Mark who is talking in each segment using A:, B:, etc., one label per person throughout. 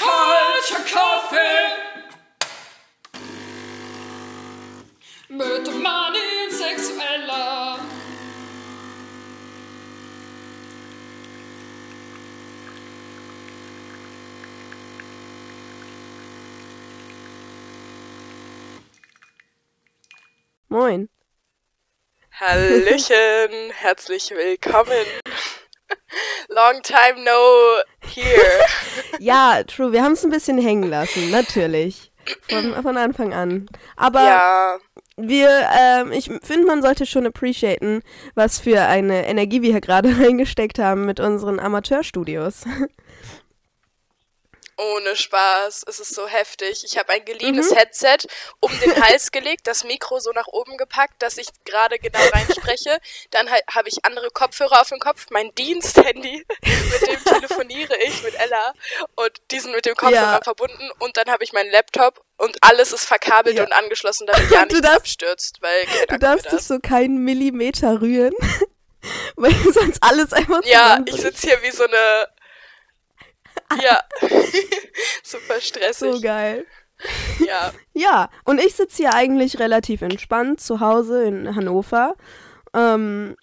A: Kalter Kaffee mit Money Sexueller.
B: Moin.
C: Hallöchen, herzlich willkommen. Long time no here.
B: Ja, true, wir haben es ein bisschen hängen lassen, natürlich. Von, von Anfang an. Aber
C: Ja,
B: wir, ähm, ich finde, man sollte schon appreciaten, was für eine Energie wir hier gerade reingesteckt haben mit unseren Amateurstudios.
C: Ohne Spaß. Es ist so heftig. Ich habe ein geliehenes
B: Mhm.
C: Headset um den Hals gelegt, das Mikro so nach oben gepackt, dass ich gerade genau reinspreche. Dann halt habe ich andere Kopfhörer auf dem Kopf, mein Diensthandy, mit dem telefoniere ich mit Ella und diesen mit dem Kopfhörer
B: Ja.
C: verbunden und dann habe ich meinen Laptop und alles ist verkabelt
B: Ja.
C: und angeschlossen, damit ja
B: darfst-
C: abstürzt, weil
B: Du darfst
C: ist.
B: so keinen Millimeter rühren, weil sonst alles einfach
C: Ja, ich sitze hier wie so eine. Ja. Super stressig.
B: So geil.
C: ja.
B: Ja, und ich sitze hier eigentlich relativ entspannt zu Hause in Hannover ähm,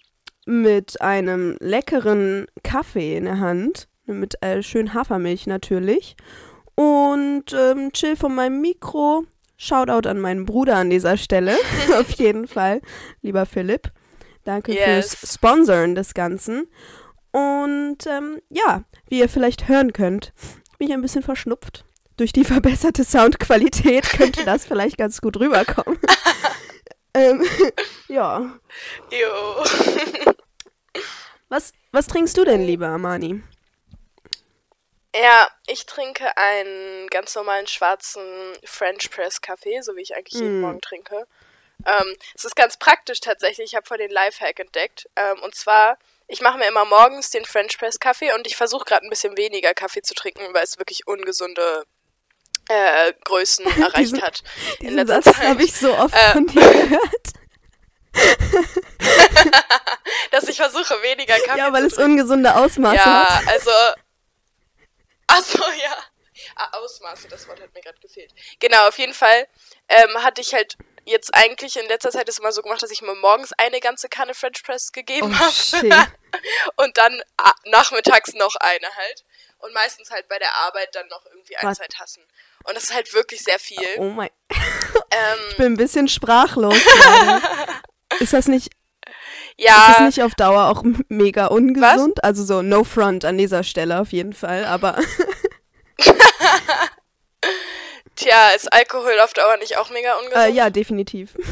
B: mit einem leckeren Kaffee in der Hand, mit äh, schön Hafermilch natürlich und ähm, chill von meinem Mikro. Shoutout an meinen Bruder an dieser Stelle, auf jeden Fall, lieber Philipp. Danke
C: Yes.
B: fürs Sponsoren des Ganzen. Und ähm, ja, wie ihr vielleicht hören könnt, bin ich ein bisschen verschnupft. Durch die verbesserte Soundqualität könnte das vielleicht ganz gut rüberkommen. ähm, ja.
C: Jo.
B: Was, was trinkst du denn, lieber Amani?
C: Ja, ich trinke einen ganz normalen schwarzen French Press Kaffee, so wie ich eigentlich jeden
B: Mm.
C: Morgen trinke. Ähm, es ist ganz praktisch tatsächlich. Ich habe vorhin den Lifehack entdeckt. Ähm, und zwar, ich mache mir immer morgens den French Press Kaffee und ich versuche gerade ein bisschen weniger Kaffee zu trinken, weil es wirklich ungesunde äh, Größen erreicht
B: Diesen-
C: hat in
B: Diesen Satz habe ich so oft
C: Äh,
B: von dir gehört.
C: dass ich versuche, weniger Kaffee
B: Ja, weil
C: zu
B: es
C: trinken.
B: ungesunde Ausmaße
C: Ja,
B: hat.
C: also. Achso, ja. Ah, Ausmaße, das Wort hat mir gerade gefehlt. Genau, auf jeden Fall ähm, hatte ich halt jetzt eigentlich in letzter Zeit das immer so gemacht, dass ich mir morgens eine ganze Kanne French Press gegeben
B: Oh,
C: habe. Und dann ah, nachmittags noch eine halt. Und meistens halt bei der Arbeit dann noch irgendwie ein,
B: Was?
C: zwei Tassen. Und das ist halt wirklich sehr viel.
B: Oh mein.
C: Ähm,
B: Ich bin ein bisschen sprachlos. Ist das nicht, ist das
C: ja,
B: nicht auf Dauer auch mega ungesund? Also so no front an dieser Stelle auf jeden Fall, aber
C: tja, ist Alkohol auf Dauer nicht auch mega ungesund?
B: äh, ja, definitiv.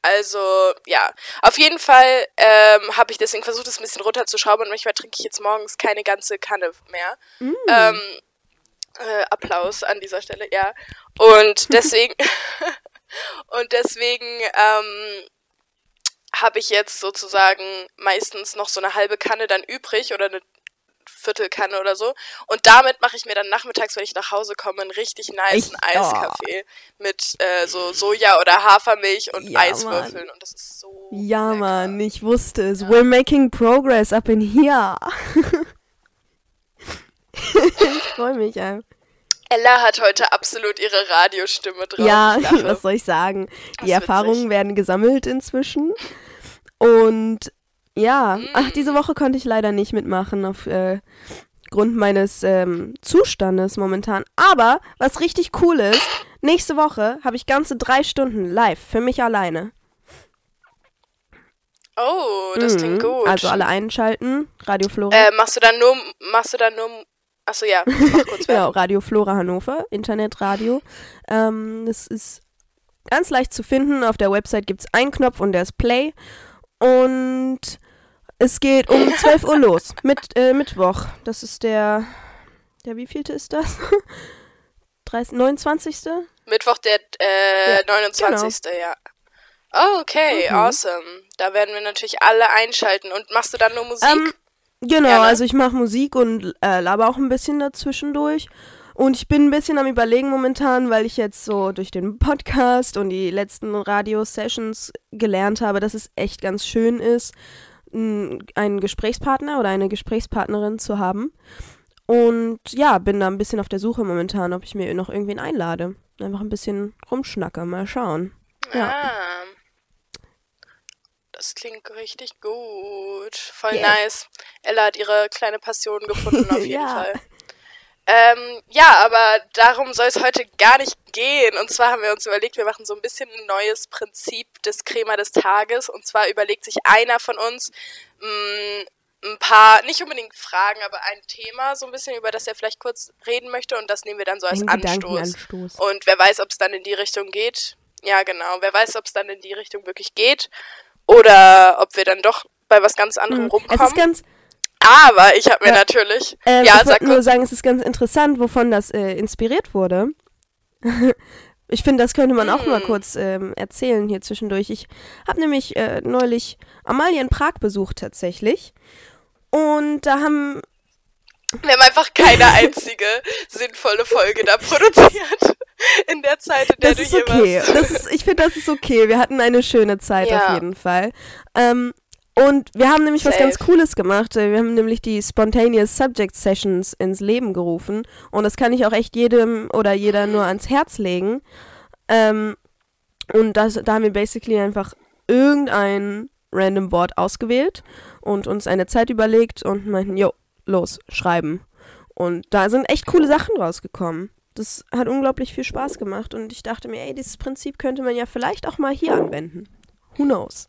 C: Also, ja. Auf jeden Fall ähm, habe ich deswegen versucht, das ein bisschen runterzuschrauben und manchmal trinke ich jetzt morgens keine ganze Kanne mehr.
B: Mm.
C: Ähm, äh, Applaus an dieser Stelle, ja. Und deswegen, und deswegen ähm, habe ich jetzt sozusagen meistens noch so eine halbe Kanne dann übrig oder eine Viertelkanne oder so. Und damit mache ich mir dann nachmittags, wenn ich nach Hause komme, einen richtig niceen
B: Ich- oh.
C: Eiskaffee mit äh, so Soja oder Hafermilch und
B: Ja,
C: Eiswürfeln. Und das ist so.
B: Ja,
C: lecker.
B: Mann, ich wusste es. We're making progress up in here. ich freue mich einfach.
C: Ella hat heute absolut ihre Radiostimme drauf.
B: Ja, was soll ich sagen?
C: Das
B: Die Erfahrungen
C: witzig.
B: werden gesammelt inzwischen. Und ja, ach, diese Woche konnte ich leider nicht mitmachen auf äh, meines ähm, Zustandes momentan. Aber was richtig cool ist, nächste Woche habe ich ganze drei Stunden live für mich alleine.
C: Oh, das klingt
B: Mhm.
C: gut.
B: Also alle einschalten, Radio Flora.
C: Äh, machst du dann nur, machst du dann nur, achso, ja, mach kurz
B: Genau. Radio Flora Hannover, Internetradio. Ähm, das ist ganz leicht zu finden. Auf der Website gibt es einen Knopf und der ist Play. Und es geht um 12 Uhr los. Mit, äh, Mittwoch. Das ist der. Der wievielte ist das? 30, 29.
C: Mittwoch, der äh,
B: Ja,
C: 29. Ja. Oh, okay,
B: Mhm.
C: awesome. Da werden wir natürlich alle einschalten. Und machst du dann nur Musik?
B: Ähm, genau,
C: Ja, ne?
B: also ich mache Musik und äh, laber auch ein bisschen dazwischendurch. Und ich bin ein bisschen am überlegen momentan, weil ich jetzt so durch den Podcast und die letzten Radio-Sessions gelernt habe, dass es echt ganz schön ist, einen Gesprächspartner oder eine Gesprächspartnerin zu haben. Und ja, bin da ein bisschen auf der Suche momentan, ob ich mir noch irgendwen einlade. Einfach ein bisschen rumschnacke, mal schauen. Ja.
C: Ah. Das klingt richtig gut. Voll
B: Yes.
C: nice. Ella hat ihre kleine Passion gefunden, auf jeden
B: Ja.
C: Fall. Ähm, ja, aber darum soll es heute gar nicht gehen. Und zwar haben wir uns überlegt, wir machen so ein bisschen ein neues Prinzip des Crema des Tages. Und zwar überlegt sich einer von uns mh, ein paar, nicht unbedingt Fragen, aber ein Thema, so ein bisschen, über das er vielleicht kurz reden möchte. Und das nehmen wir dann so als Anstoß. Und wer weiß, ob es dann in die Richtung geht. Ja, genau. Wer weiß, ob es dann in die Richtung wirklich geht. Oder ob wir dann doch bei was ganz anderem
B: Hm. Es
C: rumkommen.
B: ist ganz,
C: Aber ich habe mir
B: Ja.
C: natürlich.
B: ähm,
C: ja,
B: ich wollte nur sagen, es ist ganz interessant, wovon das äh, inspiriert wurde. ich finde, das könnte man auch mal
C: Hm.
B: kurz ähm, erzählen hier zwischendurch. Ich habe nämlich äh, neulich Amalie in Prag besucht tatsächlich. Und da haben
C: Wir haben einfach keine einzige sinnvolle Folge da produziert. In der Zeit, in der
B: Das
C: du
B: ist
C: hier
B: okay.
C: warst.
B: Das ist, ich finde, das ist okay. Wir hatten eine schöne Zeit
C: Ja.
B: auf jeden Fall. Ähm, und wir haben nämlich was
C: Safe.
B: ganz Cooles gemacht. Wir haben nämlich die Spontaneous Subject Sessions ins Leben gerufen. Und das kann ich auch echt jedem oder jeder nur ans Herz legen. Ähm, und das, da haben wir basically einfach irgendein random Wort ausgewählt und uns eine Zeit überlegt und meinten, jo, los, schreiben. Und da sind echt coole Sachen rausgekommen. Das hat unglaublich viel Spaß gemacht und ich dachte mir, ey, dieses Prinzip könnte man ja vielleicht auch mal hier anwenden. Who knows?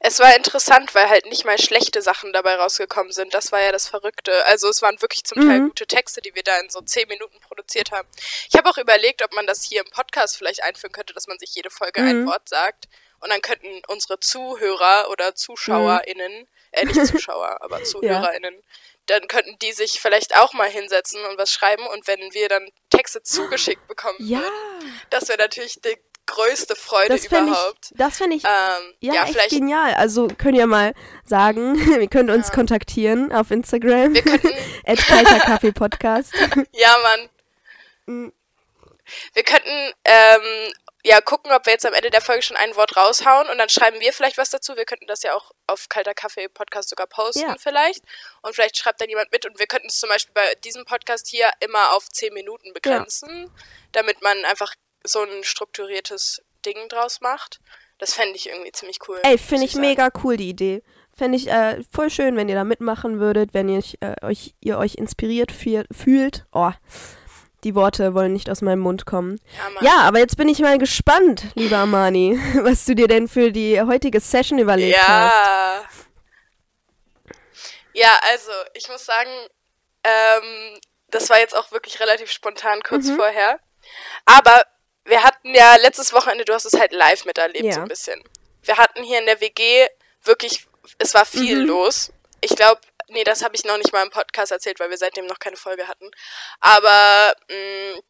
C: Es war interessant, weil halt nicht mal schlechte Sachen dabei rausgekommen sind. Das war ja das Verrückte. Also es waren wirklich zum Teil
B: Mhm.
C: gute Texte, die wir da in so zehn Minuten produziert haben. Ich habe auch überlegt, ob man das hier im Podcast vielleicht einführen könnte, dass man sich jede Folge ein
B: Mhm.
C: Wort sagt. Und dann könnten unsere Zuhörer oder ZuschauerInnen, äh, nicht Zuschauer, aber ZuhörerInnen, dann könnten die sich vielleicht auch mal hinsetzen und was schreiben. Und wenn wir dann Texte zugeschickt bekommen,
B: Ja,
C: das wäre natürlich die größte Freude
B: das fände ich,
C: überhaupt.
B: das fände ich
C: ähm,
B: ja,
C: ja,
B: echt
C: vielleicht
B: genial. Also könnt ihr mal sagen, ihr könnt uns kontaktieren auf Instagram.
C: Wir könnten,
B: At Kalter Kaffee Podcast.
C: ja, Mann.
B: Mm.
C: Wir könnten, ähm, ja, gucken, ob wir jetzt am Ende der Folge schon ein Wort raushauen und dann schreiben wir vielleicht was dazu. Wir könnten das ja auch auf Kalter Kaffee Podcast sogar posten
B: Ja.
C: vielleicht. Und vielleicht schreibt dann jemand mit und wir könnten es zum Beispiel bei diesem Podcast hier immer auf 10 Minuten begrenzen, damit man einfach so ein strukturiertes Ding draus macht. Das fände ich irgendwie ziemlich cool.
B: Ey, finde ich
C: sagen.
B: mega cool, die Idee. Fände ich äh, voll schön, wenn ihr da mitmachen würdet, wenn ihr, euch, äh, euch, ihr euch inspiriert fühl- fühlt. Oh, die Worte wollen nicht aus meinem Mund kommen.
C: Ja.
B: Ja, aber jetzt bin ich mal gespannt, lieber Amani, was du dir denn für die heutige Session überlegt hast.
C: Ja. Ja, also ich muss sagen, ähm, das war jetzt auch wirklich relativ spontan kurz
B: Mhm.
C: vorher. Aber wir hatten ja letztes Wochenende, du hast es halt live miterlebt
B: Ja.
C: so ein bisschen. Wir hatten hier in der WG wirklich, es war viel
B: Mhm.
C: los. Ich glaube, nee, das habe ich noch nicht mal im Podcast erzählt, weil wir seitdem noch keine Folge hatten. Aber mh,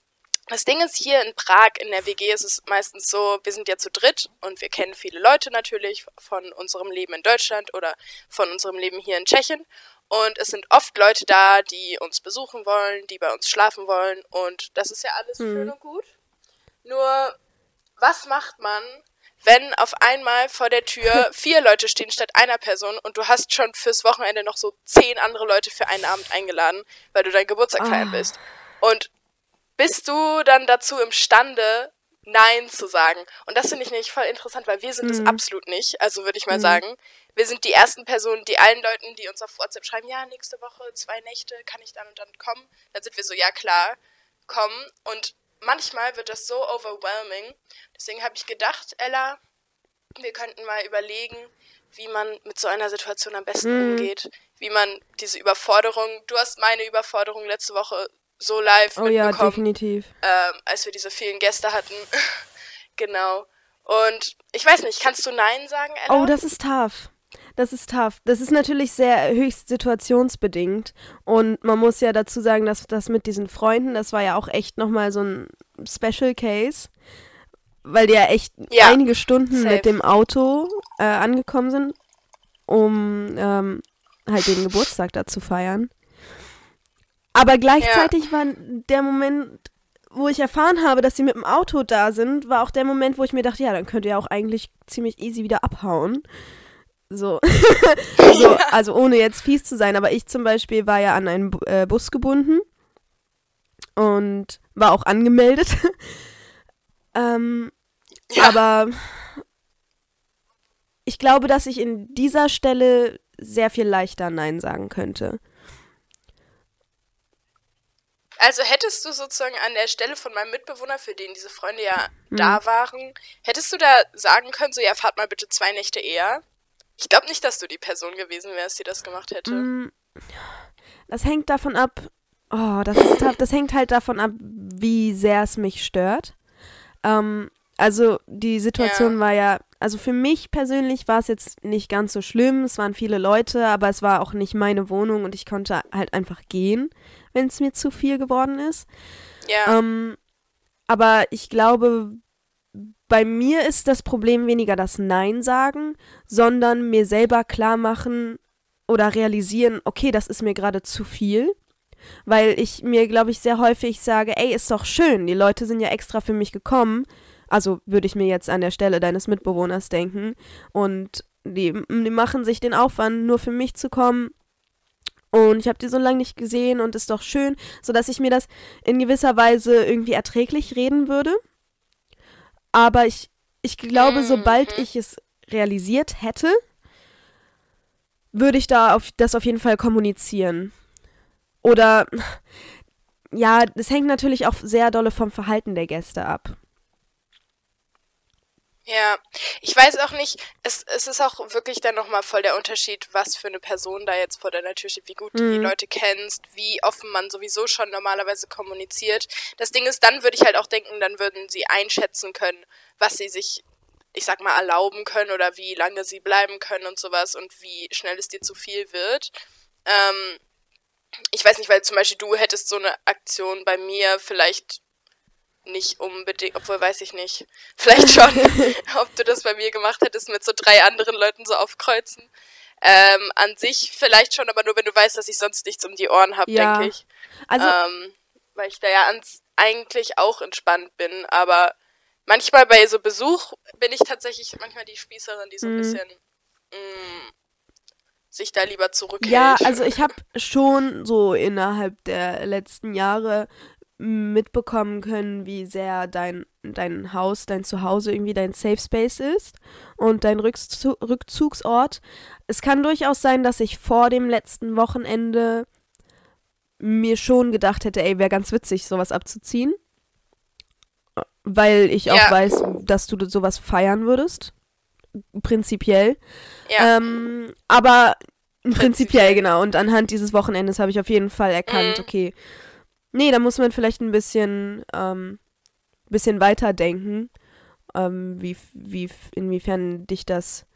C: das Ding ist, hier in Prag in der WG ist es meistens so, wir sind ja zu dritt und wir kennen viele Leute natürlich von unserem Leben in Deutschland oder von unserem Leben hier in Tschechien. Und es sind oft Leute da, die uns besuchen wollen, die bei uns schlafen wollen. Und das ist ja alles schön und gut. Nur, was macht man, wenn auf einmal vor der Tür vier Leute stehen statt einer Person und du hast schon fürs Wochenende noch so zehn andere Leute für einen Abend eingeladen, weil du deinen Geburtstag feiern
B: Ah.
C: willst. Und bist du dann dazu imstande, Nein zu sagen? Und das finde ich nämlich voll interessant, weil wir sind es
B: Mhm.
C: absolut nicht. Also würde ich mal
B: Mhm.
C: sagen, wir sind die ersten Personen, die allen Leuten, die uns auf WhatsApp schreiben, ja, nächste Woche, zwei Nächte, kann ich dann und dann kommen? Dann sind wir so, ja klar, kommen. Und manchmal wird das so overwhelming. Deswegen habe ich gedacht, Ella, wir könnten mal überlegen, wie man mit so einer Situation am besten
B: Mhm.
C: umgeht. Wie man diese Überforderung, du hast meine Überforderung letzte Woche so live
B: Oh ja,
C: mitbekommen
B: definitiv.
C: ähm, als wir diese vielen Gäste hatten. genau. Und ich weiß nicht, kannst du Nein sagen, Ella?
B: Oh, das ist tough. Das ist tough. Das ist natürlich sehr höchst situationsbedingt. Und man muss ja dazu sagen, dass das mit diesen Freunden, das war ja auch echt nochmal so ein Special Case. Weil die ja echt
C: Ja,
B: einige Stunden
C: safe.
B: mit dem Auto äh, angekommen sind, um ähm, halt den Geburtstag da zu feiern. Aber gleichzeitig war der Moment, wo ich erfahren habe, dass sie mit dem Auto da sind, war auch der Moment, wo ich mir dachte, ja, dann könnt ihr auch eigentlich ziemlich easy wieder abhauen. So, so also ohne jetzt fies zu sein, aber ich zum Beispiel war ja an einen äh, Bus gebunden und war auch angemeldet. ähm,
C: Ja.
B: Aber ich glaube, dass ich in dieser Stelle sehr viel leichter Nein sagen könnte.
C: Also hättest du sozusagen an der Stelle von meinem Mitbewohner, für den diese Freunde ja
B: Hm.
C: da waren, hättest du da sagen können, so ja, fahrt mal bitte zwei Nächte eher? Ich glaube nicht, dass du die Person gewesen wärst, die das gemacht hätte.
B: Mm, Das hängt davon ab. Oh, das ist. Das hängt halt davon ab, wie sehr es mich stört. Ähm, also die Situation
C: Ja.
B: war ja, also für mich persönlich war es jetzt nicht ganz so schlimm. Es waren viele Leute, aber es war auch nicht meine Wohnung und ich konnte halt einfach gehen, wenn es mir zu viel geworden ist.
C: Ja.
B: Ähm, aber ich glaube, bei mir ist das Problem weniger das Nein sagen, sondern mir selber klar machen oder realisieren, okay, das ist mir gerade zu viel. Weil ich mir, glaube ich, sehr häufig sage, ey, ist doch schön, die Leute sind ja extra für mich gekommen. Also würde ich mir jetzt an der Stelle deines Mitbewohners denken. Und die, die machen sich den Aufwand, nur für mich zu kommen. Und ich habe die so lange nicht gesehen und ist doch schön, sodass ich mir das in gewisser Weise irgendwie erträglich reden würde. Aber ich, ich glaube, sobald
C: Mhm.
B: ich es realisiert hätte, würde ich da auf, das auf jeden Fall kommunizieren. Oder ja, es hängt natürlich auch sehr dolle vom Verhalten der Gäste ab.
C: Ja, ich weiß auch nicht, es, es ist auch wirklich dann nochmal voll der Unterschied, was für eine Person da jetzt vor deiner Tür steht, wie gut du die
B: Mhm.
C: Leute kennst, wie offen man sowieso schon normalerweise kommuniziert. Das Ding ist, dann würde ich halt auch denken, dann würden sie einschätzen können, was sie sich, ich sag mal, erlauben können oder wie lange sie bleiben können und sowas und wie schnell es dir zu viel wird. Ähm, ich weiß nicht, weil zum Beispiel du hättest so eine Aktion bei mir vielleicht nicht unbedingt, obwohl weiß ich nicht. Vielleicht schon, ob du das bei mir gemacht hättest mit so drei anderen Leuten so aufkreuzen. Ähm, an sich vielleicht schon, aber nur wenn du weißt, dass ich sonst nichts um die Ohren habe,
B: Ja.
C: denke ich.
B: Also,
C: ähm, weil ich da ja ans eigentlich auch entspannt bin, aber manchmal bei so Besuch bin ich tatsächlich manchmal die Spießerin, die so ein
B: Mhm.
C: bisschen mh, sich da lieber zurückhält.
B: Ja, also ich habe schon so innerhalb der letzten Jahre mitbekommen können, wie sehr dein, dein Haus, dein Zuhause irgendwie dein Safe Space ist und dein Rückzu Rückzugsort. Es kann durchaus sein, dass ich vor dem letzten Wochenende mir schon gedacht hätte, ey, wäre ganz witzig, sowas abzuziehen. Weil ich auch
C: Ja.
B: weiß, dass du sowas feiern würdest. Prinzipiell.
C: ja.
B: Ähm, aber prinzipiell,
C: Prinzipiell.
B: genau. Und anhand dieses Wochenendes habe ich auf jeden Fall erkannt,
C: Mhm.
B: okay, nee, da muss man vielleicht ein bisschen, ähm, bisschen weiterdenken, ähm, wie, wie, inwiefern dich das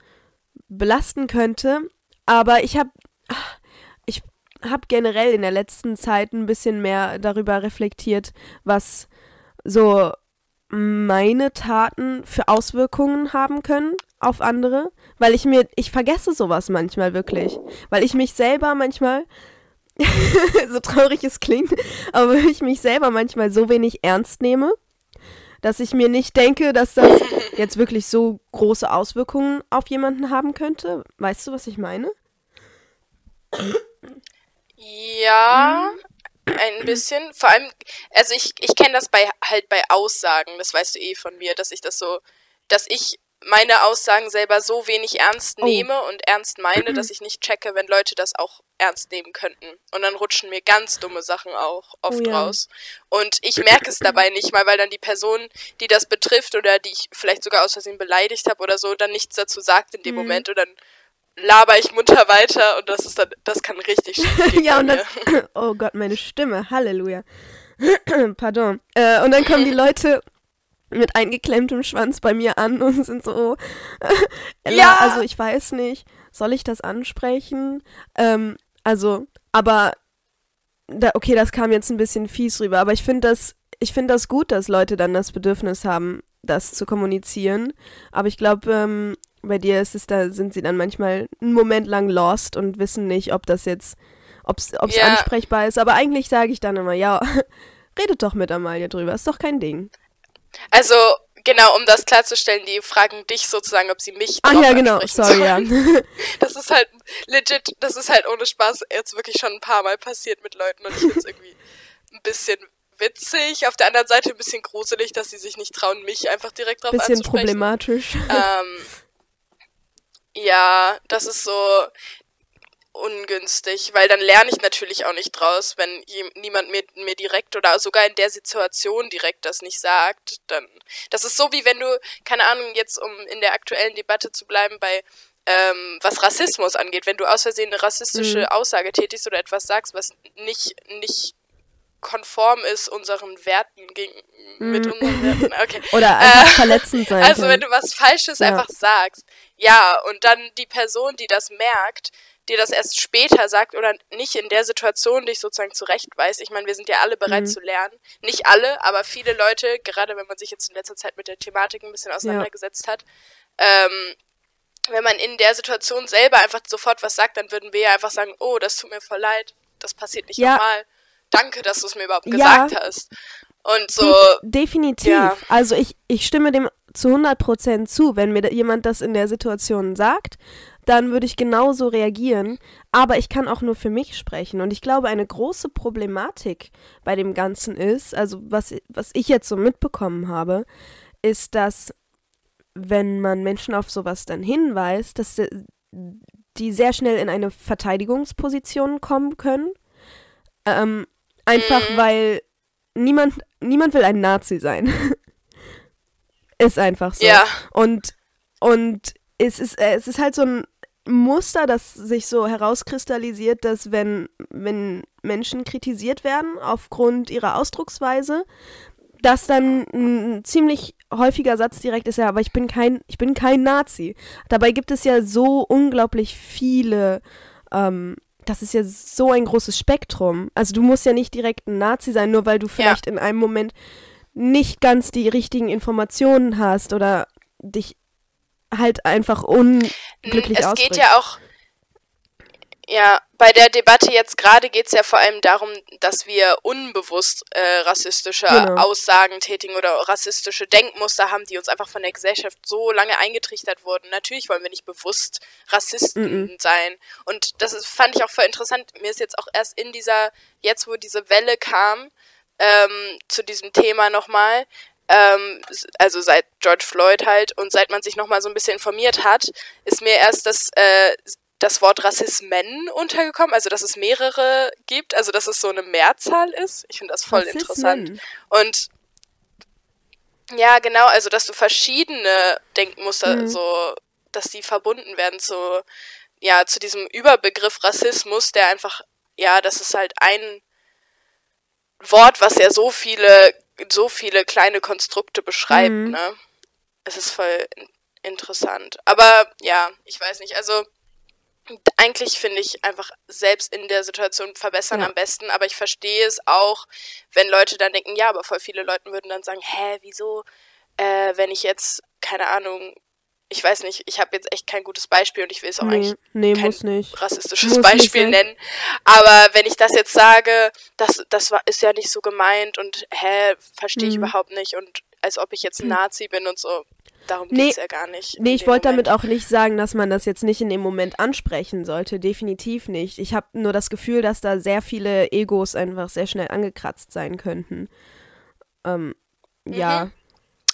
B: belasten könnte. Aber ich habe, ich habe generell in der letzten Zeit ein bisschen mehr darüber reflektiert, was so meine Taten für Auswirkungen haben können auf andere, weil ich mir, ich vergesse sowas manchmal wirklich, weil ich mich selber manchmal, so traurig es klingt, aber ich mich selber manchmal so wenig ernst nehme, dass ich mir nicht denke, dass das jetzt wirklich so große Auswirkungen auf jemanden haben könnte. Weißt du, was ich meine?
C: Ja, ein bisschen. Vor allem, also ich, ich kenne das bei halt bei Aussagen, das weißt du eh von mir, dass ich das so, dass ich meine Aussagen selber so wenig ernst
B: Oh.
C: nehme und ernst meine, dass ich nicht checke, wenn Leute das auch ernst nehmen könnten. Und dann rutschen mir ganz dumme Sachen auch oft
B: Oh ja.
C: raus. Und ich merke es dabei nicht mal, weil dann die Person, die das betrifft oder die ich vielleicht sogar aus Versehen beleidigt habe oder so, dann nichts dazu sagt in dem
B: Mhm.
C: Moment und dann laber ich munter weiter und das ist dann, das kann richtig schief gehen
B: ja, und das, oh Gott, meine Stimme, Halleluja. Pardon. Äh, und dann kommen die Leute mit eingeklemmtem Schwanz bei mir an und sind so, Ella,
C: Ja.
B: also ich weiß nicht, soll ich das ansprechen? Ähm, also, aber, da, okay, das kam jetzt ein bisschen fies rüber, aber ich finde das, ich finde das gut, dass Leute dann das Bedürfnis haben, das zu kommunizieren. Aber ich glaube, ähm, bei dir ist es da, sind sie dann manchmal einen Moment lang lost und wissen nicht, ob das jetzt, ob es
C: Ja.
B: ansprechbar ist. Aber eigentlich sage ich dann immer, ja, redet doch mit Amalia drüber, ist doch kein Ding.
C: Also, genau, um das klarzustellen, die fragen dich sozusagen, ob sie mich
B: Ach ja, genau, sorry, ja.
C: Das ist halt legit, das ist halt ohne Spaß jetzt wirklich schon ein paar Mal passiert mit Leuten und ich finde es irgendwie ein bisschen witzig, auf der anderen Seite ein bisschen gruselig, dass sie sich nicht trauen, mich einfach direkt drauf
B: Bisschen
C: anzusprechen.
B: problematisch.
C: Ähm, ja, das ist so ungünstig, weil dann lerne ich natürlich auch nicht draus, wenn niemand mir, mir direkt oder sogar in der Situation direkt das nicht sagt, dann das ist so wie wenn du, keine Ahnung, jetzt um in der aktuellen Debatte zu bleiben bei ähm, was Rassismus angeht, wenn du aus Versehen eine rassistische
B: Mhm.
C: Aussage tätigst oder etwas sagst, was nicht, nicht konform ist unseren Werten gegen, mit
B: Mhm.
C: unseren Werten. Okay.
B: Oder einfach
C: Äh,
B: verletzend sein
C: Also wenn du was Falsches
B: Ja.
C: einfach sagst, ja, und dann die Person, die das merkt, dir das erst später sagt oder nicht in der Situation dich sozusagen zurechtweist. Ich meine, wir sind ja alle bereit
B: Mhm.
C: zu lernen. Nicht alle, aber viele Leute, gerade wenn man sich jetzt in letzter Zeit mit der Thematik ein bisschen auseinandergesetzt hat, ähm, wenn man in der Situation selber einfach sofort was sagt, dann würden wir ja einfach sagen, oh, das tut mir voll leid, das passiert nicht
B: Ja.
C: nochmal. Danke, dass du es mir überhaupt
B: Ja.
C: gesagt hast. Und so,
B: Def definitiv.
C: ja.
B: Also ich, ich stimme dem zu 100% zu. Wenn mir da jemand das in der Situation sagt, dann würde ich genauso reagieren. Aber ich kann auch nur für mich sprechen. Und ich glaube, eine große Problematik bei dem Ganzen ist, also was, was ich jetzt so mitbekommen habe, ist, dass wenn man Menschen auf sowas dann hinweist, dass die sehr schnell in eine Verteidigungsposition kommen können. Ähm, einfach
C: Mhm.
B: weil niemand, niemand will ein Nazi sein. ist einfach so.
C: ja,
B: Und, und es, ist, äh, es ist halt so ein Muster, das sich so herauskristallisiert, dass wenn, wenn Menschen kritisiert werden aufgrund ihrer Ausdrucksweise, dass dann ein ziemlich häufiger Satz direkt ist, ja, aber ich bin kein, ich bin kein Nazi. Dabei gibt es ja so unglaublich viele, ähm, das ist ja so ein großes Spektrum. Also du musst ja nicht direkt ein Nazi sein, nur weil du vielleicht in einem Moment nicht ganz die richtigen Informationen hast oder dich halt einfach unglücklich
C: es geht ja auch, ja, bei der Debatte jetzt gerade geht es ja vor allem darum, dass wir unbewusst äh, rassistische
B: Genau.
C: Aussagen tätigen oder rassistische Denkmuster haben, die uns einfach von der Gesellschaft so lange eingetrichtert wurden. Natürlich wollen wir nicht bewusst Rassisten
B: Mhm.
C: sein. Und das ist, fand ich auch voll interessant. Mir ist jetzt auch erst in dieser, jetzt wo diese Welle kam, ähm, zu diesem Thema nochmal, ähm, also seit George Floyd halt und seit man sich nochmal so ein bisschen informiert hat, ist mir erst das, äh, das Wort Rassismen untergekommen, also dass es mehrere gibt, also dass es so eine Mehrzahl ist. Ich finde das voll interessant.
B: Rassismen.
C: Und ja, genau, also dass du verschiedene Denkmuster
B: Mhm.
C: so, dass die verbunden werden zu, ja, zu diesem Überbegriff Rassismus, der einfach, ja, das ist halt ein Wort, was ja so viele, so viele kleine Konstrukte beschreibt,
B: Mhm.
C: ne? Es ist voll in interessant. Aber ja, ich weiß nicht, also eigentlich finde ich einfach selbst in der Situation verbessern
B: Ja.
C: am besten, aber ich verstehe es auch, wenn Leute dann denken, ja, aber voll viele Leute würden dann sagen, hä, wieso, äh, wenn ich jetzt, keine Ahnung, ich weiß nicht, ich habe jetzt echt kein gutes Beispiel und ich will es auch
B: Nee,
C: eigentlich
B: nee,
C: kein rassistisches
B: Muss
C: Beispiel nennen. Aber wenn ich das jetzt sage, das, das war, ist ja nicht so gemeint und hä, verstehe ich
B: Mhm.
C: überhaupt nicht und als ob ich jetzt ein Nazi bin und so. Darum
B: Nee,
C: geht's ja gar nicht.
B: Nee, ich wollte damit auch nicht sagen, dass man das jetzt nicht in dem Moment ansprechen sollte. Definitiv nicht. Ich habe nur das Gefühl, dass da sehr viele Egos einfach sehr schnell angekratzt sein könnten. Ähm, ja.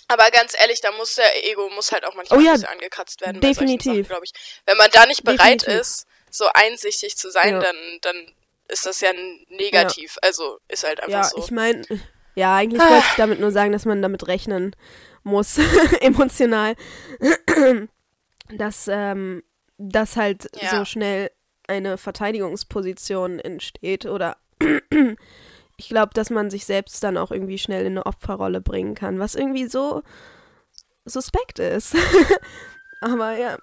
C: Aber ganz ehrlich, da muss der Ego muss halt auch manchmal
B: Oh ja,
C: angekratzt werden.
B: definitiv.
C: glaube ich. Wenn man da nicht bereit
B: Definitiv.
C: ist, so einsichtig zu sein,
B: Ja.
C: dann, dann ist das ja negativ. Also ist halt einfach
B: Ja,
C: so.
B: ich meine, ja, eigentlich
C: Ah.
B: wollte ich damit nur sagen, dass man damit rechnen muss, emotional, dass, ähm, dass halt
C: Ja.
B: so schnell eine Verteidigungsposition entsteht oder ich glaube, dass man sich selbst dann auch irgendwie schnell in eine Opferrolle bringen kann, was irgendwie so suspekt ist. Aber ja.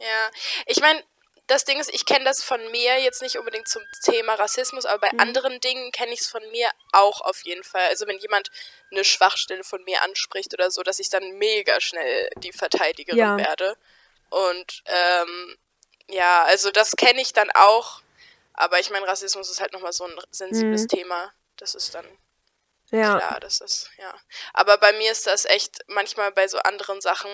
C: Ja, ich meine, das Ding ist, ich kenne das von mir jetzt nicht unbedingt zum Thema Rassismus, aber bei
B: Mhm.
C: anderen Dingen kenne ich es von mir auch auf jeden Fall. Also wenn jemand eine Schwachstelle von mir anspricht oder so, dass ich dann mega schnell die Verteidigerin
B: Ja.
C: werde. Und ähm, ja, also das kenne ich dann auch. Aber ich meine, Rassismus ist halt nochmal so ein sensibles
B: Mhm.
C: Thema. Das ist dann
B: Ja.
C: Klar, das ist, ja. Aber bei mir ist das echt manchmal bei so anderen Sachen,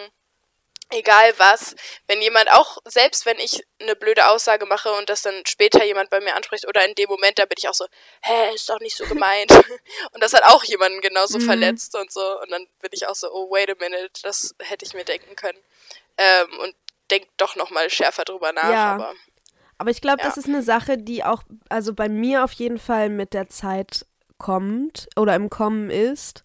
C: egal was, wenn jemand auch, selbst wenn ich eine blöde Aussage mache und das dann später jemand bei mir anspricht oder in dem Moment, da bin ich auch so, hä, ist doch nicht so gemeint. und das hat auch jemanden genauso
B: Mhm.
C: verletzt und so. Und dann bin ich auch so, oh, wait a minute, das hätte ich mir denken können. Ähm, und denk doch nochmal schärfer drüber nach.
B: Ja.
C: Aber
B: Aber ich glaube, das
C: Ja.
B: ist eine Sache, die auch, also bei mir auf jeden Fall mit der Zeit kommt oder im Kommen ist.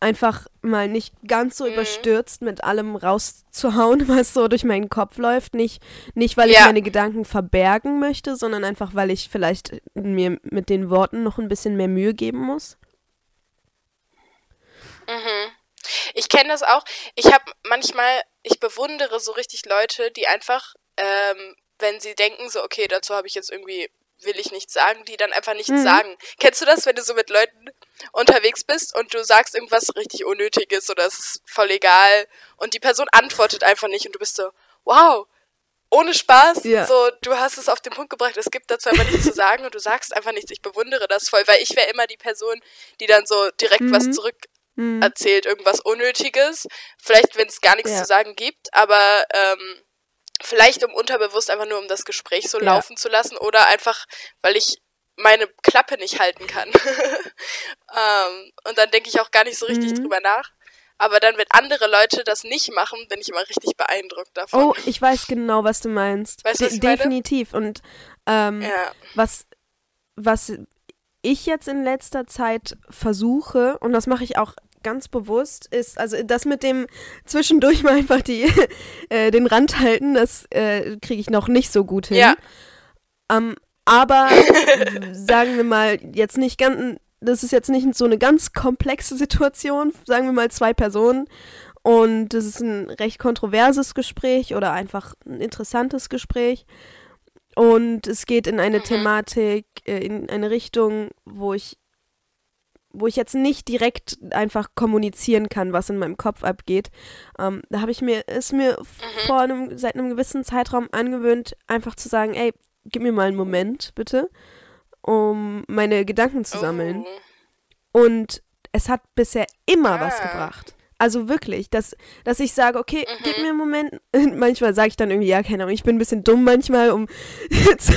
B: Einfach mal nicht ganz so
C: Mhm.
B: überstürzt mit allem rauszuhauen, was so durch meinen Kopf läuft. Nicht, nicht weil ich
C: Ja.
B: meine Gedanken verbergen möchte, sondern einfach, weil ich vielleicht mir mit den Worten noch ein bisschen mehr Mühe geben muss.
C: Ich kenne das auch. Ich habe manchmal, ich bewundere so richtig Leute, die einfach, ähm, wenn sie denken, so, okay, dazu habe ich jetzt irgendwie, will ich nichts sagen, die dann einfach nichts
B: Mhm.
C: sagen. Kennst du das, wenn du so mit Leuten unterwegs bist und du sagst irgendwas richtig Unnötiges oder es ist voll egal und die Person antwortet einfach nicht und du bist so, wow, ohne Spaß,
B: Ja.
C: so, du hast es auf den Punkt gebracht, es gibt dazu einfach nichts zu sagen und du sagst einfach nichts. Ich bewundere das voll, weil ich wäre immer die Person, die dann so direkt was
B: Mhm.
C: zurück
B: Hm.
C: erzählt, irgendwas Unnötiges. Vielleicht, wenn es gar nichts
B: Ja.
C: zu sagen gibt, aber ähm, vielleicht um unterbewusst einfach nur um das Gespräch so
B: Ja.
C: laufen zu lassen oder einfach, weil ich meine Klappe nicht halten kann. ähm, und dann denke ich auch gar nicht so richtig
B: Mhm.
C: drüber nach. Aber dann, wenn andere Leute das nicht machen, bin ich immer richtig beeindruckt davon.
B: Oh, ich weiß genau, was du meinst.
C: Weißt du, was ich meine?
B: definitiv. Und ähm,
C: Ja.
B: was, was ich jetzt in letzter Zeit versuche, und das mache ich auch ganz bewusst, ist, also das mit dem zwischendurch mal einfach die, äh, den Rand halten, das äh, kriege ich noch nicht so gut hin.
C: Ja.
B: Ähm, aber sagen wir mal, jetzt nicht ganz, das ist jetzt nicht so eine ganz komplexe Situation, sagen wir mal zwei Personen. Und das ist ein recht kontroverses Gespräch oder einfach ein interessantes Gespräch. Und es geht in eine
C: Mhm.
B: Thematik, äh, in eine Richtung, wo ich, wo ich jetzt nicht direkt einfach kommunizieren kann, was in meinem Kopf abgeht. Ähm, da habe ich mir, ist mir
C: Mhm.
B: vor einem, seit einem gewissen Zeitraum angewöhnt, einfach zu sagen, ey, gib mir mal einen Moment, bitte, um meine Gedanken zu sammeln.
C: Oh.
B: Und es hat bisher immer was
C: Ah.
B: gebracht. Also wirklich, dass, dass ich sage, okay, gib
C: Mhm.
B: mir einen Moment. Manchmal sage ich dann irgendwie, ja, keine Ahnung, ich bin ein bisschen dumm manchmal, um, zu,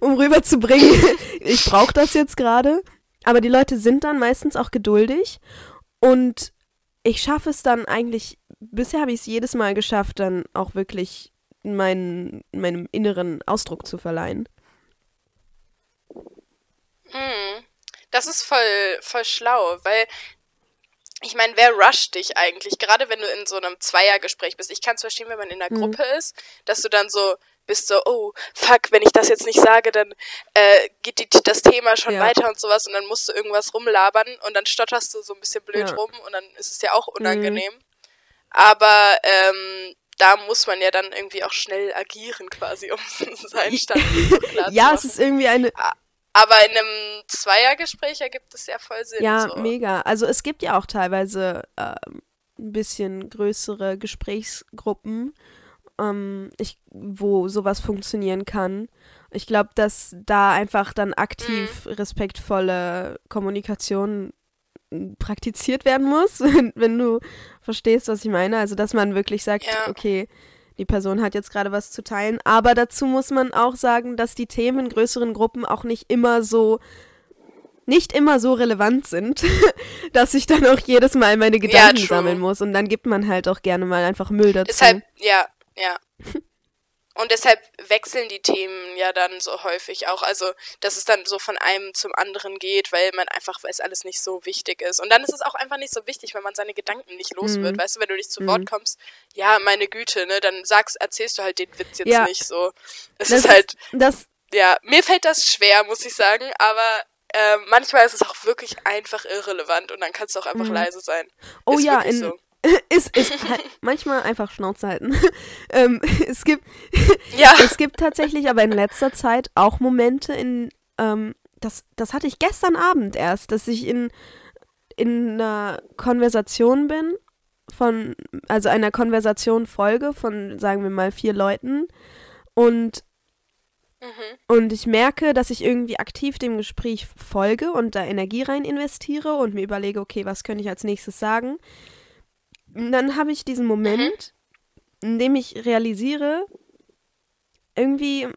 B: um rüberzubringen, ich brauche das jetzt gerade. Aber die Leute sind dann meistens auch geduldig. Und ich schaffe es dann eigentlich, bisher habe ich es jedes Mal geschafft, dann auch wirklich meinen, meinem inneren Ausdruck zu verleihen.
C: Hm. Das ist voll, voll schlau, weil ich meine, wer rusht dich eigentlich? Gerade wenn du in so einem Zweiergespräch bist. Ich kann es verstehen, wenn man in einer
B: Mhm.
C: Gruppe ist, dass du dann so bist so, oh, fuck, wenn ich das jetzt nicht sage, dann äh, geht die, das Thema schon
B: Ja.
C: weiter und sowas und dann musst du irgendwas rumlabern und dann stotterst du so ein bisschen blöd
B: Ja. Mhm.
C: rum und dann ist es ja auch unangenehm. Aber ähm, da muss man ja dann irgendwie auch schnell agieren quasi, um seinen Standpunkt klar
B: Ja, es ist irgendwie eine,
C: Aber in einem Zweiergespräch ergibt es ja voll Sinn.
B: Ja,
C: so.
B: mega. Also es gibt ja auch teilweise ähm, ein bisschen größere Gesprächsgruppen, ähm, ich, wo sowas funktionieren kann. Ich glaube, dass da einfach dann aktiv respektvolle Kommunikation m, praktiziert werden muss, wenn, wenn du verstehst, was ich meine. Also, dass man wirklich sagt,
C: Ja.
B: okay, die Person hat jetzt gerade was zu teilen. Aber dazu muss man auch sagen, dass die Themen in größeren Gruppen auch nicht immer so nicht immer so relevant sind, dass ich dann auch jedes Mal meine Gedanken
C: true.
B: sammeln muss. Und dann gibt man halt auch gerne mal einfach Müll dazu.
C: Deshalb, ja, ja. Und deshalb wechseln die Themen ja dann so häufig auch. Also, dass es dann so von einem zum anderen geht, weil man einfach, weil es alles nicht so wichtig ist. Und dann ist es auch einfach nicht so wichtig, wenn man seine Gedanken nicht los wird.
B: Mhm.
C: Weißt du, wenn du nicht zu
B: Mhm.
C: Wort kommst, ja, meine Güte, ne, dann sagst, erzählst du halt den Witz jetzt
B: Ja.
C: nicht so. Es
B: das
C: ist halt,
B: das,
C: ja, mir fällt das schwer, muss ich sagen, aber ähm, manchmal ist es auch wirklich einfach irrelevant und dann kannst du auch einfach
B: Mhm.
C: leise sein.
B: oh
C: ist
B: ja, in,
C: so.
B: ist, ist halt manchmal einfach Schnauze halten. ähm, es gibt
C: Ja.
B: Es gibt tatsächlich aber in letzter Zeit auch Momente in, ähm, das, das hatte ich gestern Abend erst, dass ich in, in einer Konversation bin, von, also einer Konversation folge von, sagen wir mal, vier Leuten und und ich merke, dass ich irgendwie aktiv dem Gespräch folge und da Energie rein investiere und mir überlege, okay, was könnte ich als nächstes sagen, Und dann habe ich diesen Moment, in dem ich realisiere, irgendwie,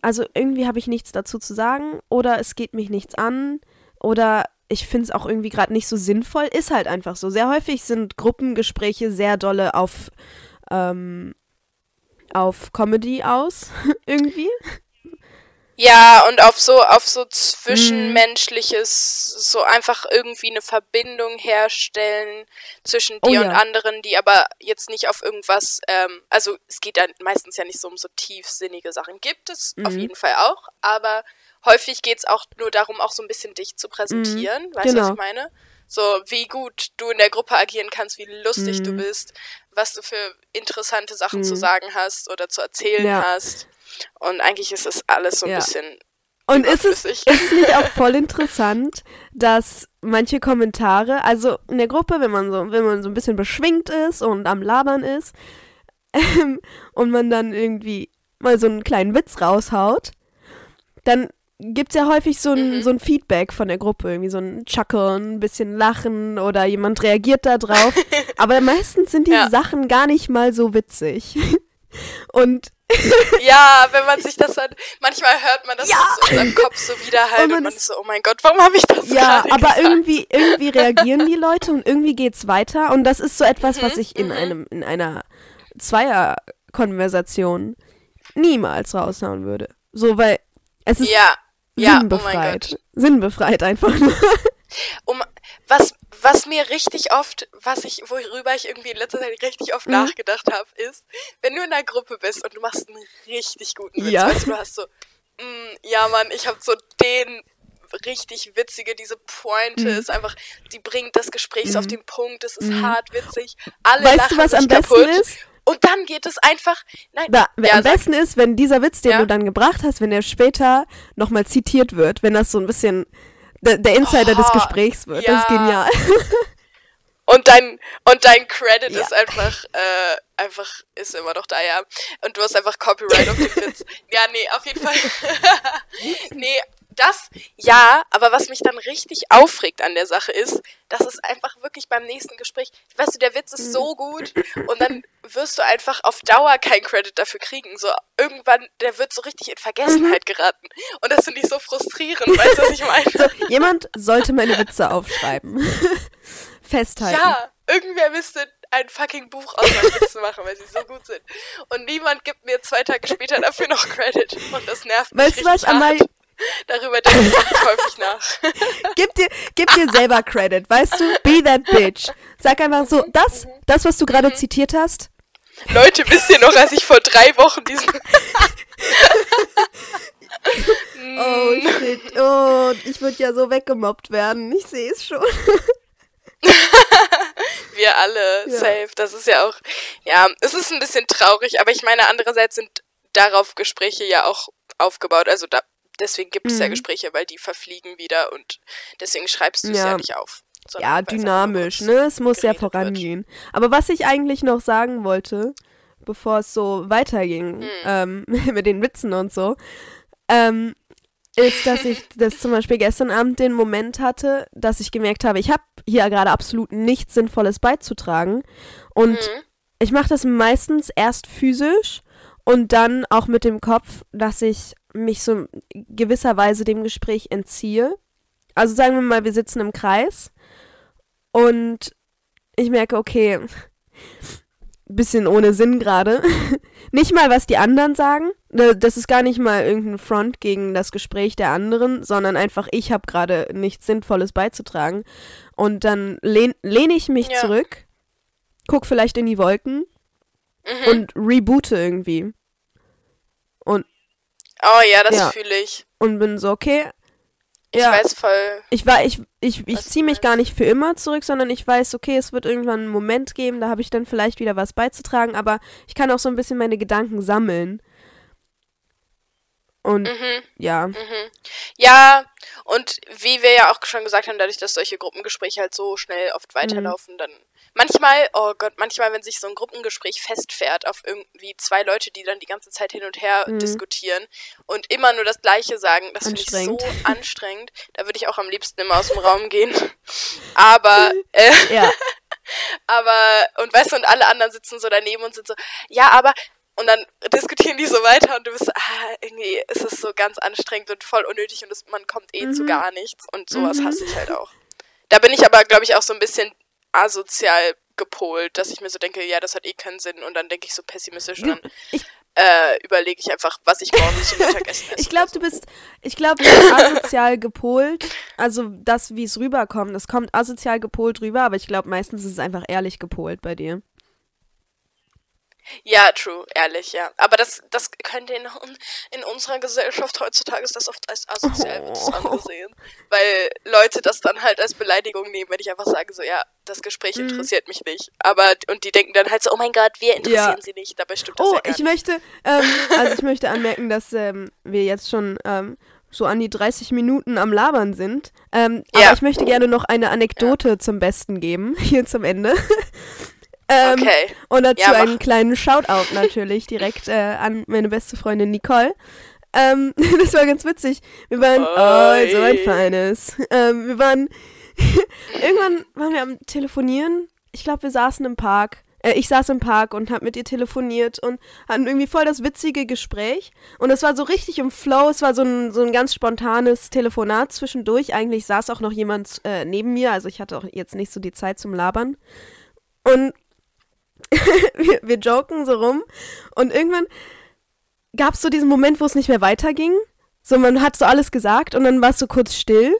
B: also irgendwie habe ich nichts dazu zu sagen oder es geht mich nichts an oder ich finde es auch irgendwie gerade nicht so sinnvoll. Ist halt einfach so. Sehr häufig sind Gruppengespräche sehr dolle auf, ähm, auf Comedy aus, irgendwie.
C: Ja, und auf so, auf so
B: Mhm.
C: zwischenmenschliches, so einfach irgendwie eine Verbindung herstellen zwischen
B: Oh
C: dir und
B: ja.
C: anderen, die aber jetzt nicht auf irgendwas, ähm, also es geht dann meistens ja nicht so um so tiefsinnige Sachen. Gibt es auf
B: Mhm.
C: jeden Fall auch, aber häufig geht's auch nur darum, auch so ein bisschen dich zu präsentieren. Weißt du, was
B: genau.
C: ich meine? So, wie gut du in der Gruppe agieren kannst, wie lustig du
B: Mhm.
C: bist, was du für interessante Sachen
B: Mhm.
C: zu sagen hast oder zu erzählen
B: Ja.
C: hast. Und eigentlich ist es alles so ein
B: Ja.
C: bisschen
B: Und ist es, ist es nicht auch voll interessant, dass manche Kommentare, also in der Gruppe, wenn man so, wenn man so ein bisschen beschwingt ist und am Labern ist ähm, und man dann irgendwie mal so einen kleinen Witz raushaut, dann gibt es ja häufig so ein,
C: Mhm.
B: so ein Feedback von der Gruppe, irgendwie so ein Chuckeln, ein bisschen Lachen oder jemand reagiert da drauf. Aber meistens sind diese
C: Ja.
B: Sachen gar nicht mal so witzig. Und
C: Ja, wenn man sich das dann, manchmal hört man das
B: Ja.
C: so in seinem Kopf so wieder halt
B: Und
C: und
B: man
C: man,
B: ist-
C: so, oh mein Gott, warum habe ich das
B: Ja, aber
C: gesagt?
B: irgendwie, irgendwie reagieren die Leute und irgendwie geht's weiter. Und das ist so etwas, was
C: Mhm,
B: ich in
C: mhm.
B: einem, in einer Zweierkonversation niemals raushauen würde. So, weil es ist
C: Ja, ja, oh
B: sinnbefreit. Sinnbefreit einfach nur.
C: Um, was, was mir richtig oft, was ich, worüber ich irgendwie in letzter Zeit richtig oft
B: Mhm.
C: nachgedacht habe, ist, wenn du in einer Gruppe bist und du machst einen richtig guten Witz,
B: Ja.
C: weißt du, du hast so, mm, ja Mann, ich habe so den richtig witzige, diese Pointe
B: Mhm.
C: ist einfach, die bringt das Gespräch so auf den Punkt, es ist
B: Mhm.
C: hart witzig, alle
B: Weißt
C: lachen
B: du, was am besten
C: kaputt
B: ist?
C: und dann geht es einfach, nein,
B: Da,
C: ja,
B: am
C: sag.
B: besten ist, wenn dieser Witz, den
C: Ja.
B: du dann gebracht hast, wenn er später nochmal zitiert wird, wenn das so ein bisschen der, der Insider des
C: Oh,
B: Gesprächs wird. Das ist
C: ja.
B: genial.
C: Und dein, und dein Credit
B: Ja.
C: ist einfach, äh, einfach, ist immer noch da, ja. Und du hast einfach Copyright auf den Witz. Ja, nee, auf jeden Fall. nee, das, ja, aber was mich dann richtig aufregt an der Sache ist, dass es einfach wirklich beim nächsten Gespräch, weißt du, der Witz ist so gut und dann wirst du einfach auf Dauer kein Credit dafür kriegen. So, irgendwann, der wird so richtig in Vergessenheit geraten. Und das finde ich so frustrierend, weißt du, was ich meine?
B: So, jemand sollte meine Witze aufschreiben. Festhalten.
C: Ja, irgendwer müsste ein fucking Buch aus meinen Witzen machen, weil sie so gut sind. Und niemand gibt mir zwei Tage später dafür noch Credit. Und das nervt mich
B: Weißt du was. Amalie?
C: Darüber denke ich häufig nach.
B: Gib dir, gib dir selber Credit, weißt du? Be that bitch. Sag einfach so, das, das, was du gerade
C: Mhm.
B: zitiert hast,
C: Leute, wisst ihr noch, als ich vor drei Wochen diesen...
B: Oh shit. Oh, ich würde ja so weggemobbt werden. Ich sehe es schon.
C: Wir alle,
B: Ja.
C: safe. Das ist ja auch... Ja, es ist ein bisschen traurig, aber ich meine, andererseits sind darauf Gespräche ja auch aufgebaut. Also da, deswegen gibt es ja
B: Mhm.
C: Gespräche, weil die verfliegen wieder und deswegen schreibst du es ja.
B: Ja.
C: nicht auf.
B: Ja, dynamisch, ne? Es muss ja
C: geredet wird.
B: vorangehen. Aber was ich eigentlich noch sagen wollte, bevor es so weiterging
C: Hm.
B: ähm, mit den Witzen und so, ähm, ist, dass ich das zum Beispiel gestern Abend den Moment hatte, dass ich gemerkt habe, ich habe hier gerade absolut nichts Sinnvolles beizutragen. Und
C: Mhm.
B: ich mache das meistens erst physisch und dann auch mit dem Kopf, dass ich mich so gewisserweise dem Gespräch entziehe. Also sagen wir mal, wir sitzen im Kreis und ich merke, okay, bisschen ohne Sinn gerade. nicht mal, was die anderen sagen. Das ist gar nicht mal irgendein Front gegen das Gespräch der anderen, sondern einfach, ich habe gerade nichts Sinnvolles beizutragen. Und dann lehn, lehne ich mich
C: Ja.
B: zurück, guck vielleicht in die Wolken
C: Mhm.
B: und reboote irgendwie. Und,
C: Oh ja, das
B: Ja.
C: fühle ich.
B: und bin so, okay,
C: Ich
B: ja,
C: weiß voll.
B: ich war, ich, ich, ich ziehe mich gar nicht für immer zurück, sondern ich weiß, okay, es wird irgendwann einen Moment geben, da habe ich dann vielleicht wieder was beizutragen, aber ich kann auch so ein bisschen meine Gedanken sammeln. Und
C: Mhm.
B: ja,
C: Mhm. Ja, und wie wir ja auch schon gesagt haben, dadurch, dass solche Gruppengespräche halt so schnell oft weiterlaufen, dann Manchmal, oh Gott, manchmal, wenn sich so ein Gruppengespräch festfährt auf irgendwie zwei Leute, die dann die ganze Zeit hin und her
B: Mhm.
C: diskutieren und immer nur das Gleiche sagen, das finde ich so
B: Anstrengend.
C: Da würde ich auch am liebsten immer aus dem Raum gehen. Aber, äh,
B: Ja.
C: aber, und weißt du, und alle anderen sitzen so daneben und sind so, ja, aber, und dann diskutieren die so weiter und du bist ah, irgendwie ist es so ganz anstrengend und voll unnötig und es, man kommt eh zu
B: Mhm.
C: gar nichts und sowas
B: Mhm.
C: hasse ich halt auch. Da bin ich aber, glaube ich, auch so ein bisschen asozial gepolt, dass ich mir so denke, ja, das hat eh keinen Sinn und dann denke ich so pessimistisch und dann äh, überlege ich einfach, was ich morgen zum Mittagessen esse.
B: Ich glaube, du bist, ich glaube, du bist asozial gepolt. Also das, wie es rüberkommt, das kommt asozial gepolt rüber, aber ich glaube, meistens ist es einfach ehrlich gepolt bei dir.
C: Ja, true, ehrlich, ja. Aber das, das könnte in, in unserer Gesellschaft heutzutage ist das oft als asozial
B: Oh.
C: angesehen. Weil Leute das dann halt als Beleidigung nehmen, wenn ich einfach sage, so, ja, das Gespräch
B: Mhm.
C: interessiert mich nicht. Aber, und die denken dann halt so, oh mein Gott, wir interessieren
B: Ja.
C: sie nicht. Dabei stimmt das
B: Oh,
C: ja gar
B: ich
C: nicht.
B: möchte, ähm, also ich möchte anmerken, dass ähm, wir jetzt schon ähm, so an die 30 Minuten am Labern sind. Ähm,
C: Ja.
B: Aber ich möchte gerne noch eine Anekdote zum Besten geben, hier zum Ende. Ähm,
C: Okay.
B: Und dazu
C: Ja,
B: einen kleinen Shoutout natürlich direkt äh, an meine beste Freundin Nicole. Ähm, das war ganz witzig. Wir waren,
C: Oi.
B: oh, so ein feines. Ähm, wir waren, irgendwann waren wir am Telefonieren. Ich glaube, wir saßen im Park. Äh, ich saß im Park und hab mit ihr telefoniert und hatten irgendwie voll das witzige Gespräch. Und es war so richtig im Flow. Es war so ein, so ein ganz spontanes Telefonat zwischendurch. Eigentlich saß auch noch jemand äh, neben mir. Also ich hatte auch jetzt nicht so die Zeit zum Labern. Und wir, wir joken so rum und irgendwann gab es so diesen Moment, wo es nicht mehr weiterging. So, man hat so alles gesagt und dann war es so kurz still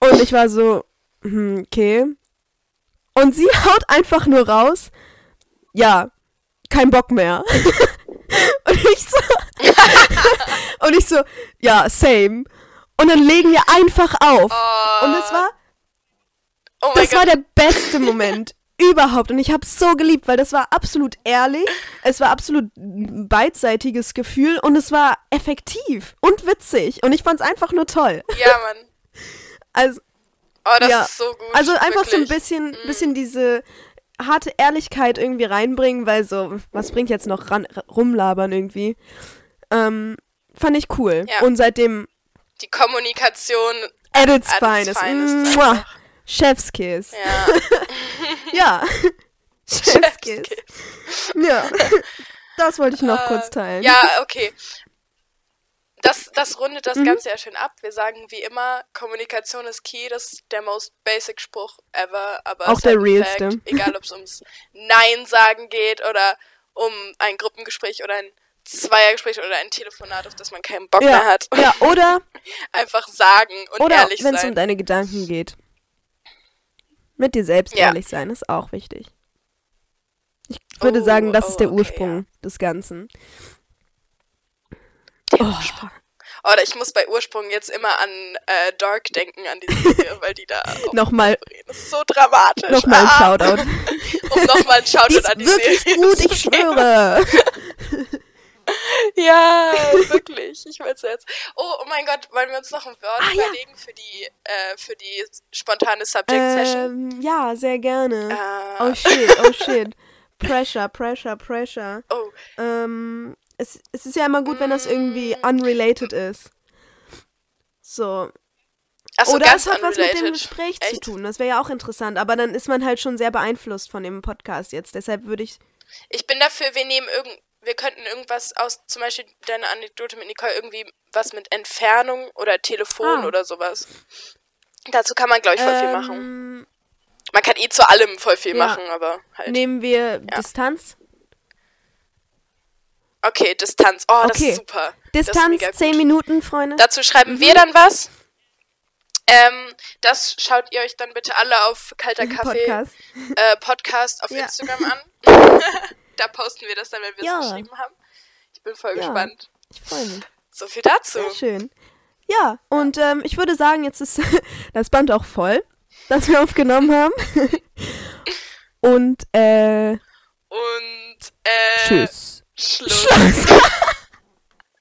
B: und ich war so, hm, okay. Und sie haut einfach nur raus, ja, kein Bock mehr. und ich so, und ich so, ja, same. Und dann legen wir einfach auf.
C: Oh,
B: Und es war
C: oh
B: das war
C: Gott.
B: der beste Moment überhaupt und ich habe es so geliebt, weil das war absolut ehrlich, es war absolut beidseitiges Gefühl und es war effektiv und witzig und ich fand es einfach nur toll.
C: Ja, Mann.
B: Also,
C: Oh, das
B: Ja.
C: ist so gut.
B: also einfach so ein
C: wirklich.
B: bisschen,
C: Mm.
B: bisschen diese harte Ehrlichkeit irgendwie reinbringen, weil so, was bringt jetzt noch ran, rumlabern irgendwie? Ähm, fand ich cool.
C: Ja.
B: Und seitdem
C: Die Kommunikation.
B: at its
C: at its
B: finest.
C: finest.
B: Chefskiss.
C: Ja.
B: Ja. Chefskiss. Ja. Das wollte ich noch
C: Äh,
B: kurz teilen.
C: Ja, okay. Das, das rundet das
B: Mhm.
C: Ganze ja schön ab. Wir sagen wie immer, Kommunikation ist key, das ist der most basic Spruch ever, aber
B: Auch der
C: halt
B: realste.
C: Fact, egal ob es ums Nein sagen geht oder um ein Gruppengespräch oder ein Zweiergespräch oder ein Telefonat, auf das man keinen Bock mehr
B: Ja,
C: hat.
B: ja oder,
C: Einfach sagen und
B: oder
C: ehrlich
B: wenn es um
C: sein.
B: deine Gedanken geht. Mit dir selbst
C: Ja.
B: ehrlich sein ist auch wichtig. Ich würde
C: Oh,
B: sagen, das
C: oh,
B: ist der
C: okay,
B: Ursprung des Ganzen.
C: Der
B: Oh,
C: Ursprung. Oder ich muss bei Ursprung jetzt immer an äh, Dark denken, an die Serie, weil die da
B: Nochmal,
C: Das ist so dramatisch.
B: nochmal ein
C: Ah,
B: Shoutout.
C: Um nochmal ein
B: Die
C: Shoutout
B: ist
C: an die
B: wirklich
C: Serie
B: gut, ich schwöre.
C: Ja, wirklich. Ich will's jetzt. Oh, oh mein Gott, wollen wir uns noch ein Wort
B: Ah, ja.
C: überlegen für die, äh, für die spontane Subject Session?
B: Ähm, ja, sehr gerne.
C: Äh,
B: Oh shit, oh shit. Pressure, pressure, pressure.
C: oh,
B: Ähm, es, es ist ja immer gut, wenn das irgendwie unrelated ist. So.
C: achso,
B: Oder
C: ganz
B: es hat was mit dem
C: unrelated.
B: Gespräch zu
C: Echt?
B: tun. Das wäre ja auch interessant. Aber dann ist man halt schon sehr beeinflusst von dem Podcast jetzt. Deshalb würde ich.
C: Ich bin dafür, wir nehmen irgend, wir könnten irgendwas aus, zum Beispiel deine Anekdote mit Nicole, irgendwie was mit Entfernung oder Telefon
B: Ah.
C: oder sowas. Dazu kann man, glaube ich, voll viel machen.
B: ähm,
C: Man kann eh zu allem voll viel
B: ja.
C: machen, aber halt.
B: Nehmen wir Distanz.
C: Okay, Distanz. Oh, das
B: Okay.
C: ist super. das ist
B: Distanz,
C: mega
B: 10
C: gut.
B: Minuten, Freunde.
C: Dazu schreiben wir dann was. Ähm, das schaut ihr euch dann bitte alle auf Kalter Kaffee
B: Podcast.
C: äh, Podcast auf
B: Ja.
C: Instagram an. da posten wir das dann, wenn wir es
B: Ja.
C: geschrieben haben. Ich bin voll
B: Ja.
C: gespannt.
B: Ich freue mich.
C: So viel dazu.
B: Sehr schön. Ja, und ähm, ich würde sagen, jetzt ist das Band auch voll, das wir aufgenommen haben. und äh,
C: Und äh,
B: tschüss.
C: Schluss.
B: Schluss.